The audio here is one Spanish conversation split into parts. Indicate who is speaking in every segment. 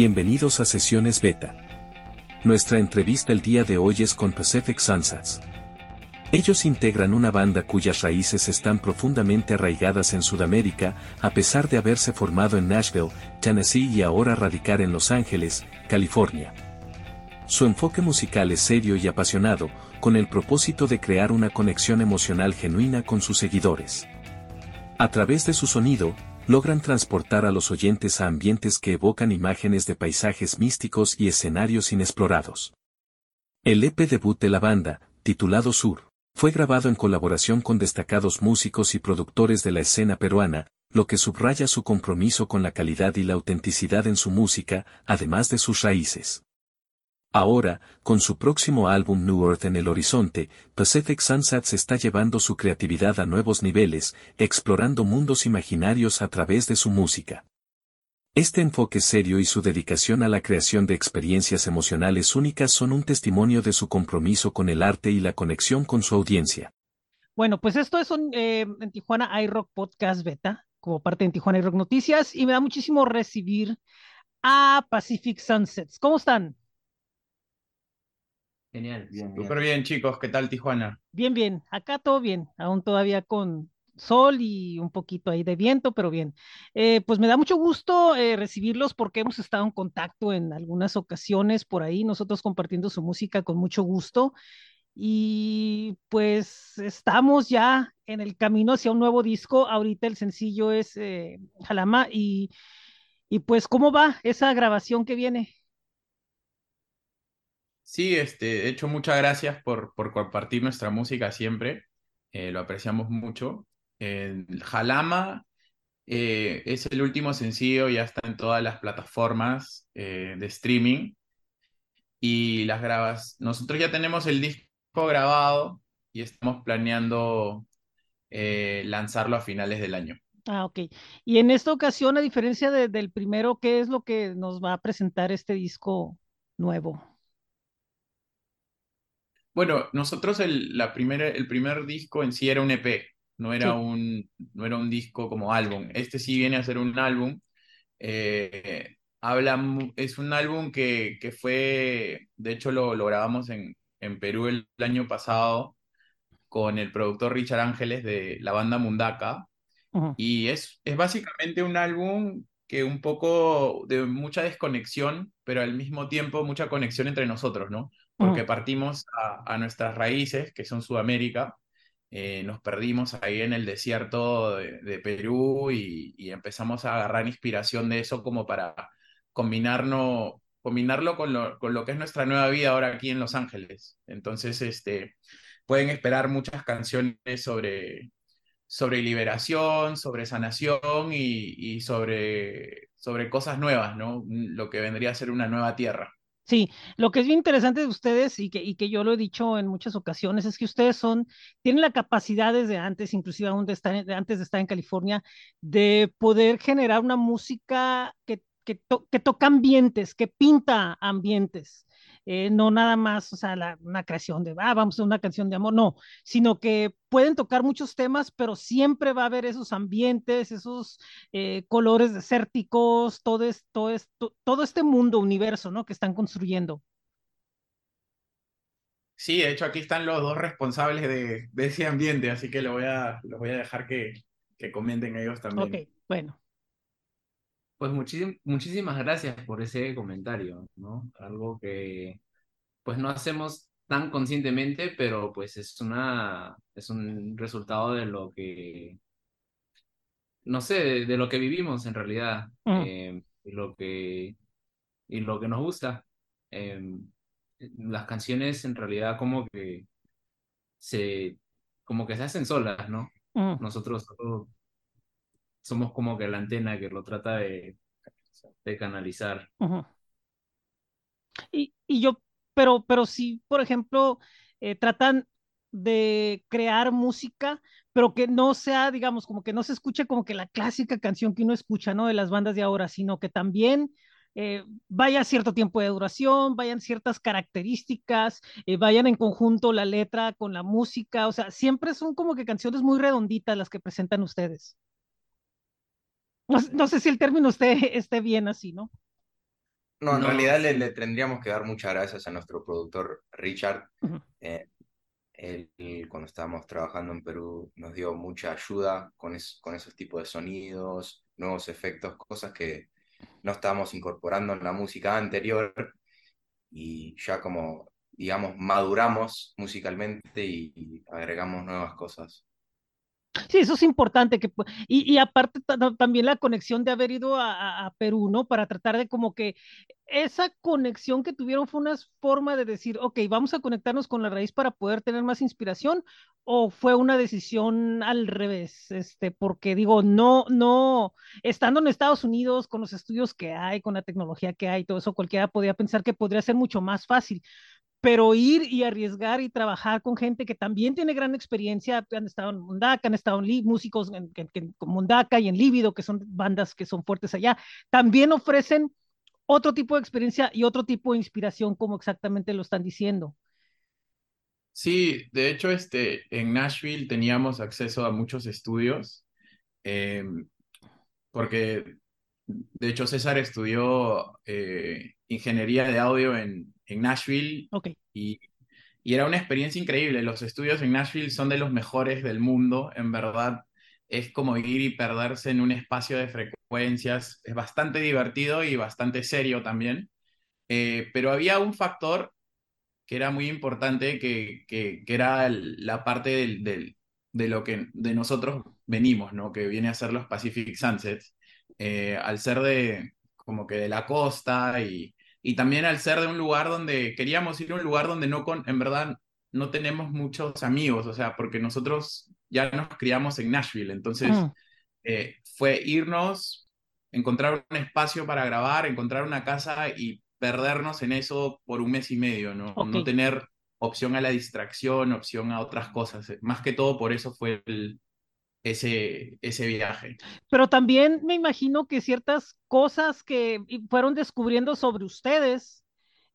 Speaker 1: Bienvenidos a Sesiones Beta. Nuestra entrevista el día de hoy es con Pacific Sunsets. Ellos integran una banda cuyas raíces están profundamente arraigadas en Sudamérica, a pesar de haberse formado en Nashville, Tennessee y ahora radicar en Los Ángeles, California. Su enfoque musical es serio y apasionado, con el propósito de crear una conexión emocional genuina con sus seguidores. A través de su sonido, logran transportar a los oyentes a ambientes que evocan imágenes de paisajes místicos y escenarios inexplorados. El EP debut de la banda, titulado Sur, fue grabado en colaboración con destacados músicos y productores de la escena peruana, lo que subraya su compromiso con la calidad y la autenticidad en su música, además de sus raíces. Ahora, con su próximo álbum New Earth en el horizonte, Pacific Sunsets está llevando su creatividad a nuevos niveles, explorando mundos imaginarios a través de su música. Este enfoque serio y su dedicación a la creación de experiencias emocionales únicas son un testimonio de su compromiso con el arte y la conexión con su audiencia.
Speaker 2: Bueno, pues esto es un, eh, en Tijuana iRock Podcast Beta, como parte de Tijuana iRock Noticias, y me da muchísimo recibir a Pacific Sunsets. ¿Cómo están?
Speaker 3: Genial. Bien, Súper bien. chicos. ¿Qué tal Tijuana?
Speaker 2: Bien, bien. Acá todo bien. Aún todavía con sol y un poquito ahí de viento, pero bien. Eh, pues me da mucho gusto eh, recibirlos porque hemos estado en contacto en algunas ocasiones por ahí, nosotros compartiendo su música con mucho gusto. Y pues estamos ya en el camino hacia un nuevo disco. Ahorita el sencillo es eh, Jalama y, y pues ¿cómo va esa grabación que viene?
Speaker 3: Sí, este, de hecho, muchas gracias por, por compartir nuestra música siempre. Eh, lo apreciamos mucho. Jalama eh, es el último sencillo, ya está en todas las plataformas eh, de streaming. Y las grabas. Nosotros ya tenemos el disco grabado y estamos planeando lanzarlo a finales del año.
Speaker 2: Ah, ok. Y en esta ocasión, a diferencia del primero, ¿qué es lo que nos va a presentar este disco nuevo?
Speaker 3: Bueno, nosotros el, la primera, el primer disco en sí era un EP, no era, un, no era un disco como álbum. Este sí viene a ser un álbum. Eh, habla, es un álbum que, que fue, de hecho lo, lo grabamos en, en Perú el, año pasado con el productor Richard Ángeles de la banda Mundaka. Y es, es básicamente un álbum que un poco de mucha desconexión, pero al mismo tiempo mucha conexión entre nosotros, ¿no? Porque partimos a, nuestras raíces, que son Sudamérica, eh, nos perdimos ahí en el desierto de, Perú y, empezamos a agarrar inspiración de eso como para combinarlo con lo, con lo que es nuestra nueva vida ahora aquí en Los Ángeles. Entonces, este, pueden esperar muchas canciones sobre, sobre liberación, sobre sanación y, y sobre, sobre cosas nuevas, ¿no? Lo que vendría a ser una nueva tierra.
Speaker 2: Sí, lo que es bien interesante de ustedes y que, y que yo lo he dicho en muchas ocasiones es que ustedes son, tienen la capacidad desde antes, inclusive aún de estar, antes de estar en California, de poder generar una música que, que, que toca ambientes, que pinta ambientes. Eh, no nada más, o sea, una creación de, ah, vamos a una canción de amor, no, sino que pueden tocar muchos temas, pero siempre va a haber esos ambientes, esos eh, colores desérticos, todo, este mundo, universo, ¿no? Que están construyendo.
Speaker 3: Sí, de hecho aquí están los dos responsables de, ese ambiente, así que lo voy a, lo voy a dejar que, que comenten ellos también.
Speaker 2: Ok, bueno.
Speaker 4: Pues muchísimas gracias por ese comentario, ¿no? Algo que pues no hacemos tan conscientemente, pero pues es una es un resultado de lo que no sé, de, lo que vivimos en realidad, mm. eh, y lo que y lo que nos gusta. Em, las canciones en realidad como que se como que se hacen solas, ¿no? Mm. Nosotros somos como que la antena que lo trata de, canalizar.
Speaker 2: y, yo, pero, pero sí, por ejemplo, eh, tratan de crear música, pero que no sea, digamos, como que no se escuche como que la clásica canción que uno escucha, ¿no? De las bandas de ahora, sino que también eh, vaya cierto tiempo de duración, vayan ciertas características, eh, vayan en conjunto la letra con la música, o sea, siempre son como que canciones muy redonditas las que presentan ustedes. No, sé si el término esté, esté bien así, ¿no?
Speaker 5: No, en
Speaker 4: No,
Speaker 5: realidad le,
Speaker 4: sí.
Speaker 5: le tendríamos que dar muchas gracias a nuestro productor Richard. Eh, él, cuando estábamos trabajando en Perú, nos dio mucha ayuda con, es- con esos tipos de sonidos, nuevos efectos, cosas que no estábamos incorporando en la música anterior y ya como, digamos, maduramos musicalmente y, y agregamos nuevas cosas.
Speaker 2: Sí, eso es importante. Que, y, y aparte ta- ta- también la conexión de haber ido a- a Perú, ¿no? Para tratar de como que esa conexión que tuvieron fue una forma de decir, ok, vamos a conectarnos con la raíz para poder tener más inspiración, o fue una decisión al revés, este, porque digo, no, no, estando en Estados Unidos, con los estudios que hay, con la tecnología que hay, todo eso, cualquiera podría pensar que podría ser mucho más fácil pero ir y arriesgar y trabajar con gente que también tiene gran experiencia, han estado en Mundaka, han estado en Li- músicos en, Mundaka y en Líbido, que son bandas que son fuertes allá, también ofrecen otro tipo de experiencia y otro tipo de inspiración, como exactamente lo están diciendo.
Speaker 3: Sí, de hecho, este, en Nashville teníamos acceso a muchos estudios, eh, porque de hecho César estudió eh, ingeniería de audio en, en Nashville
Speaker 2: Ok.
Speaker 3: y, y era una experiencia increíble. Los estudios en Nashville son de los mejores del mundo, en verdad. Es como ir y perderse en un espacio de frecuencias. Es bastante divertido y bastante serio también. Eh, pero había un factor que era muy importante, que, que, que era el- la parte del, del- de lo que de nosotros venimos, ¿no? Que viene a ser los Pacific Sunsets, Eh, al ser de como que de la costa y, y también al ser de un lugar donde queríamos ir a un lugar donde no con, en verdad no tenemos muchos amigos, o sea, porque nosotros ya nos criamos en Nashville, entonces
Speaker 2: Mm,
Speaker 3: eh, fue irnos, encontrar un espacio para grabar, encontrar una casa y perdernos en eso por un mes y medio, ¿no? No tener opción a la distracción, opción a otras cosas. Eh, Más que todo por eso fue el- ese, ese viaje.
Speaker 2: Pero también me imagino que ciertas cosas que fueron descubriendo sobre ustedes,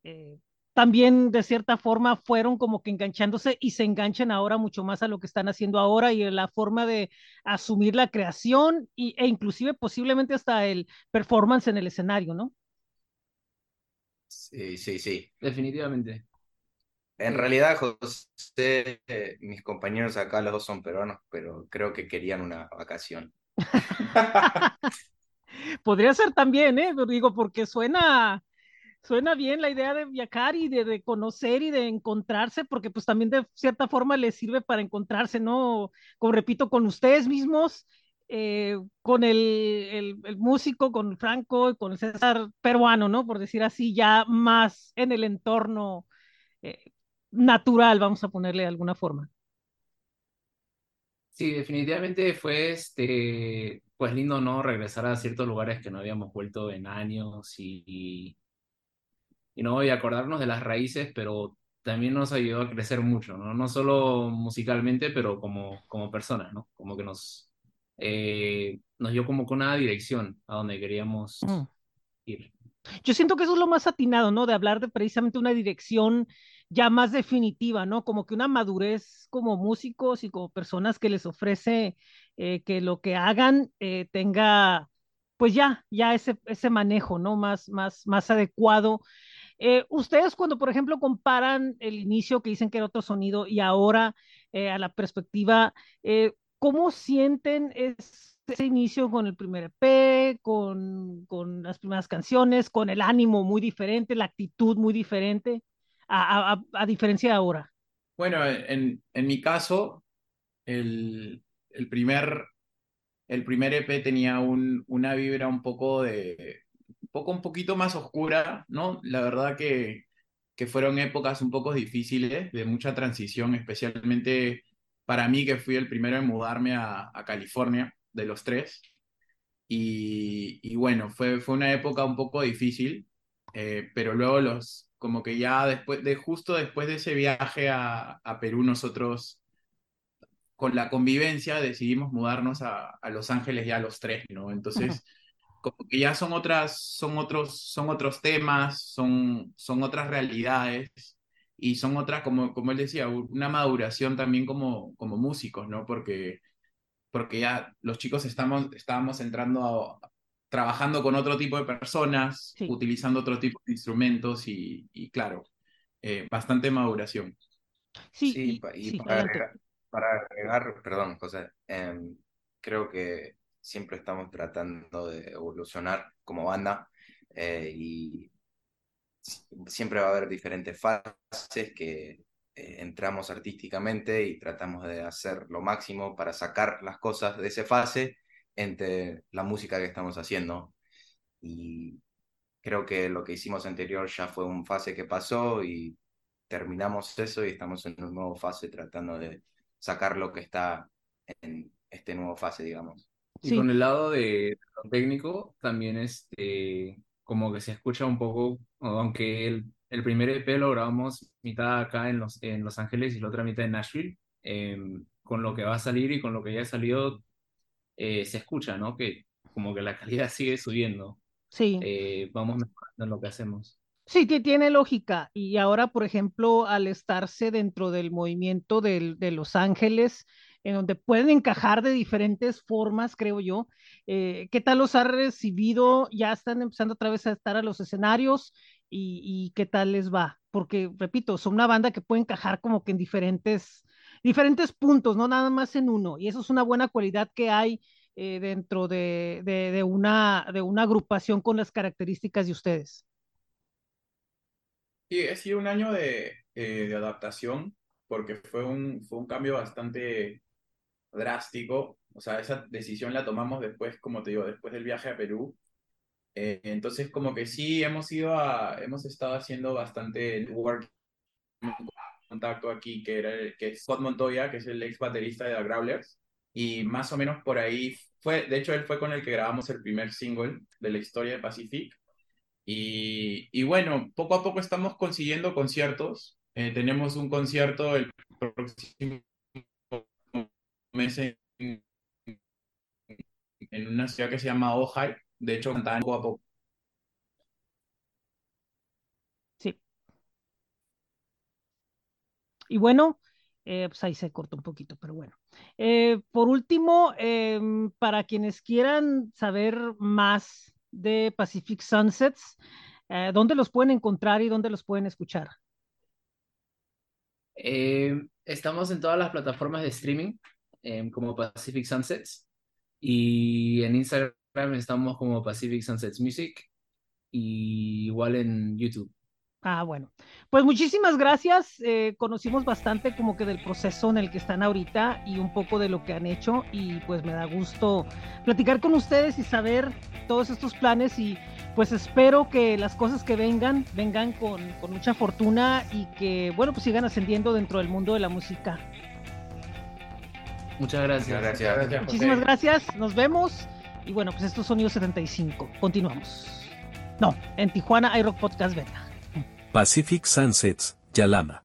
Speaker 2: eh, también de cierta forma fueron como que enganchándose y se enganchan ahora mucho más a lo que están haciendo ahora y en la forma de asumir la creación y, e inclusive posiblemente hasta el performance en el escenario, ¿no?
Speaker 5: Sí, sí, sí.
Speaker 4: Definitivamente.
Speaker 5: En
Speaker 4: Sí.
Speaker 5: realidad, José, eh, mis compañeros acá, los dos son peruanos, pero creo que querían una vacación.
Speaker 2: Podría ser también, ¿eh? Digo, porque suena, suena bien la idea de viajar y de, de conocer y de encontrarse, porque pues también de cierta forma les sirve para encontrarse, ¿no? Como repito, con ustedes mismos, eh, con el, el, el músico, con Franco, con el César peruano, ¿no? Por decir así, ya más en el entorno eh, natural, vamos a ponerle de alguna forma.
Speaker 4: Sí, definitivamente fue este, pues lindo, ¿no? Regresar a ciertos lugares que no habíamos vuelto en años y, y no, y acordarnos de las raíces, pero también nos ayudó a crecer mucho, ¿no? No solo musicalmente, pero como, como personas, ¿no? Como que nos, eh, nos dio como que una dirección a donde queríamos
Speaker 2: Mm.
Speaker 4: ir.
Speaker 2: Yo siento que eso es lo más atinado, ¿no? De hablar de precisamente una dirección ya más definitiva, ¿no? Como que una madurez como músicos y como personas que les ofrece eh, que lo que hagan eh, tenga, pues ya, ya ese, ese manejo, ¿no? Más, más, más adecuado. Eh, ustedes cuando, por ejemplo, comparan el inicio que dicen que era otro sonido y ahora a la perspectiva, ¿cómo sienten ese inicio con el primer EP, con, con las primeras canciones, con el ánimo muy diferente, la actitud muy diferente, a, a, a diferencia de ahora?
Speaker 3: Bueno, en, en mi caso, el, el primer, el primer EP tenía un, una vibra un poco de, un poco, un poquito más oscura, ¿no? La verdad que, que fueron épocas un poco difíciles, de mucha transición, especialmente para mí que fui el primero en mudarme a, a California, de los tres. Y, y bueno, fue, fue una época un poco difícil, eh, pero luego los, como que ya después de, justo después de ese viaje a, a Perú, nosotros con la convivencia decidimos mudarnos a, a Los Ángeles ya los tres, ¿no? Entonces, como que ya son otras, son otros, son otros temas, son, son otras realidades y son otras, como, como él decía, una maduración también como, como músicos, ¿no? Porque, porque ya los chicos estamos, estábamos entrando a, trabajando con otro tipo de personas,
Speaker 2: Sí.
Speaker 3: utilizando otro tipo de instrumentos y, y claro, eh, bastante maduración.
Speaker 2: Sí,
Speaker 5: Sí,
Speaker 2: y,
Speaker 5: pa- y
Speaker 2: sí,
Speaker 5: para, agregar, para agregar, perdón, José, em, creo que siempre estamos tratando de evolucionar como banda eh, y si- siempre va a haber diferentes fases que eh, entramos artísticamente y tratamos de hacer lo máximo para sacar las cosas de esa fase entre la música que estamos haciendo. Y creo que lo que hicimos anterior ya fue un fase que pasó y terminamos eso y estamos en un nuevo fase tratando de sacar lo que está en este nuevo fase, digamos.
Speaker 4: Y
Speaker 2: Sí.
Speaker 4: con el lado de lo técnico, también este, como que se escucha un poco, aunque el, el primer EP lo grabamos mitad acá en Los, en Los Ángeles y la otra mitad en Nashville, em, con lo que va a salir y con lo que ya ha salido, eh, se escucha, ¿no? Que como que la calidad sigue subiendo.
Speaker 2: Sí.
Speaker 4: Eh, vamos mejorando en lo que hacemos.
Speaker 2: Sí, que tiene lógica. Y ahora, por ejemplo, al estarse dentro del movimiento del- de Los Ángeles, en donde pueden encajar de diferentes formas, creo yo, eh, ¿qué tal los ha recibido? Ya están empezando otra vez a estar a los escenarios y, y qué tal les va. Porque, repito, son una banda que puede encajar como que en diferentes, diferentes puntos, no nada más en uno. Y eso es una buena cualidad que hay eh, dentro de, de- de una, de una agrupación con las características de ustedes.
Speaker 3: Sí, ha sido un año de, eh, de adaptación porque fue un, fue un cambio bastante drástico. O sea, esa decisión la tomamos después, como te digo, después del viaje a Perú. Eh, entonces, como que sí, hemos ido a, hemos estado haciendo bastante work contacto aquí, que, era que es Scott Montoya, que es el ex baterista de The Growlers. Y más o menos por ahí fue, de hecho, él fue con el que grabamos el primer single de la historia de Pacific. Y, y bueno, poco a poco estamos consiguiendo conciertos. Eh, tenemos un concierto el próximo mes en, una ciudad que se llama Ojai. De hecho, cantaban poco a poco.
Speaker 2: Y bueno, eh, pues ahí se cortó un poquito, pero bueno. Eh, por último, em, para quienes quieran saber más de Pacific Sunsets, eh, ¿dónde los pueden encontrar y dónde los pueden escuchar?
Speaker 4: Eh, estamos en todas las plataformas de streaming, em, como Pacific Sunsets, y en Instagram estamos como Pacific Sunsets Music, y igual en YouTube.
Speaker 2: Ah, bueno. Pues muchísimas gracias. eh, conocimos bastante como que del proceso en el que están ahorita y un poco de lo que han hecho y pues me da gusto platicar con ustedes y saber todos estos planes y pues espero que las cosas que vengan vengan con, con mucha fortuna y que bueno pues sigan ascendiendo dentro del mundo de la música.
Speaker 4: Muchas gracias.
Speaker 5: Gracias.
Speaker 3: Gracias,
Speaker 2: Muchísimas gracias. Nos vemos y bueno pues esto es Sonido 75. Continuamos. No, en Tijuana iRock Podcast Beta.
Speaker 1: Pacific Sunsets, Yalama.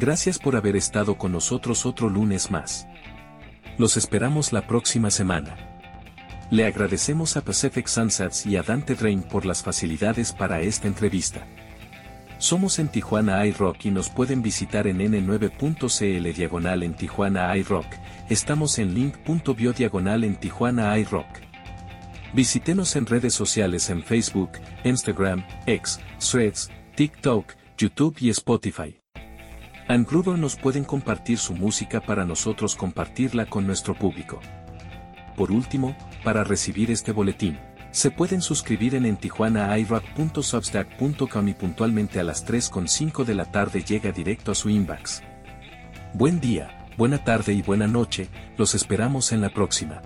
Speaker 1: Gracias por haber estado con nosotros otro lunes más. Los esperamos la próxima semana. Le agradecemos a Pacific Sunsets y a Dante Drain por las facilidades para esta entrevista. Somos en Tijuana iRock y nos pueden visitar en n9.cl diagonal en Tijuana iRock. Estamos en link.bio diagonal en Tijuana iRock. Visítenos en redes sociales en Facebook, Instagram, X, Threads, TikTok, YouTube y Spotify. Angrudo nos pueden compartir su música para nosotros compartirla con nuestro público. Por último, para recibir este boletín, se pueden suscribir en entijuanairock.substack.com y puntualmente a las 3.5 de la tarde llega directo a su inbox. Buen día, buena tarde y buena noche, los esperamos en la próxima.